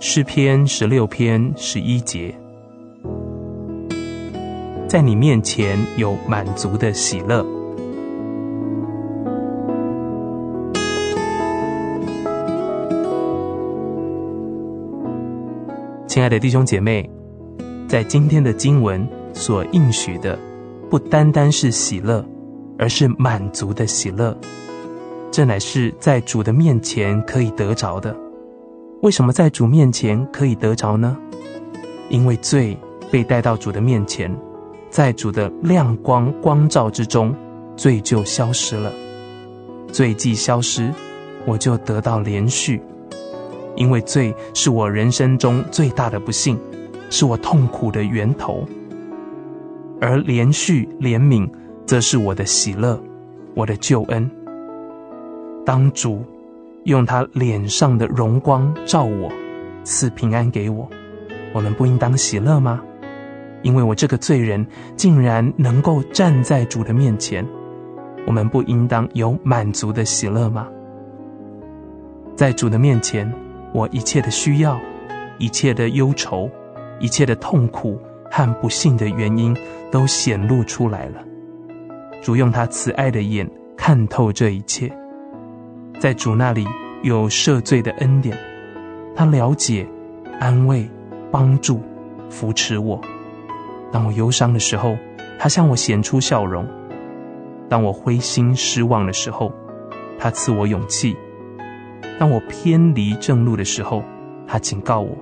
诗篇十六篇十一节，在你面前有满足的喜乐。亲爱的弟兄姐妹，在今天的经文所应许的，不单单是喜乐，而是满足的喜乐。这乃是在主的面前可以得着的。为什么在主面前可以得着呢？因为罪被带到主的面前，在主的亮光光照之中，罪就消失了。罪既消失，我就得到连续。因为罪是我人生中最大的不幸，是我痛苦的源头，而连续、怜悯，则是我的喜乐，我的救恩。当主用他脸上的荣光照我，赐平安给我，我们不应当喜乐吗？因为我这个罪人竟然能够站在主的面前，我们不应当有满足的喜乐吗？在主的面前。我一切的需要，一切的忧愁，一切的痛苦和不幸的原因都显露出来了。主用他慈爱的眼看透这一切，在主那里有赦罪的恩典，他了解、安慰、帮助、扶持我。当我忧伤的时候，他向我显出笑容；当我灰心失望的时候，他赐我勇气。当我偏离正路的时候，他警告我；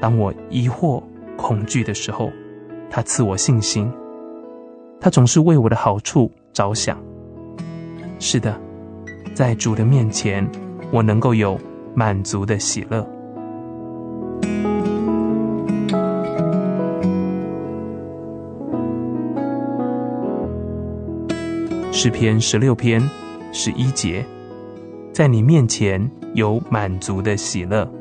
当我疑惑、恐惧的时候，他赐我信心。他总是为我的好处着想。是的，在主的面前，我能够有满足的喜乐。诗篇十六篇十一节。在你面前有满足的喜乐。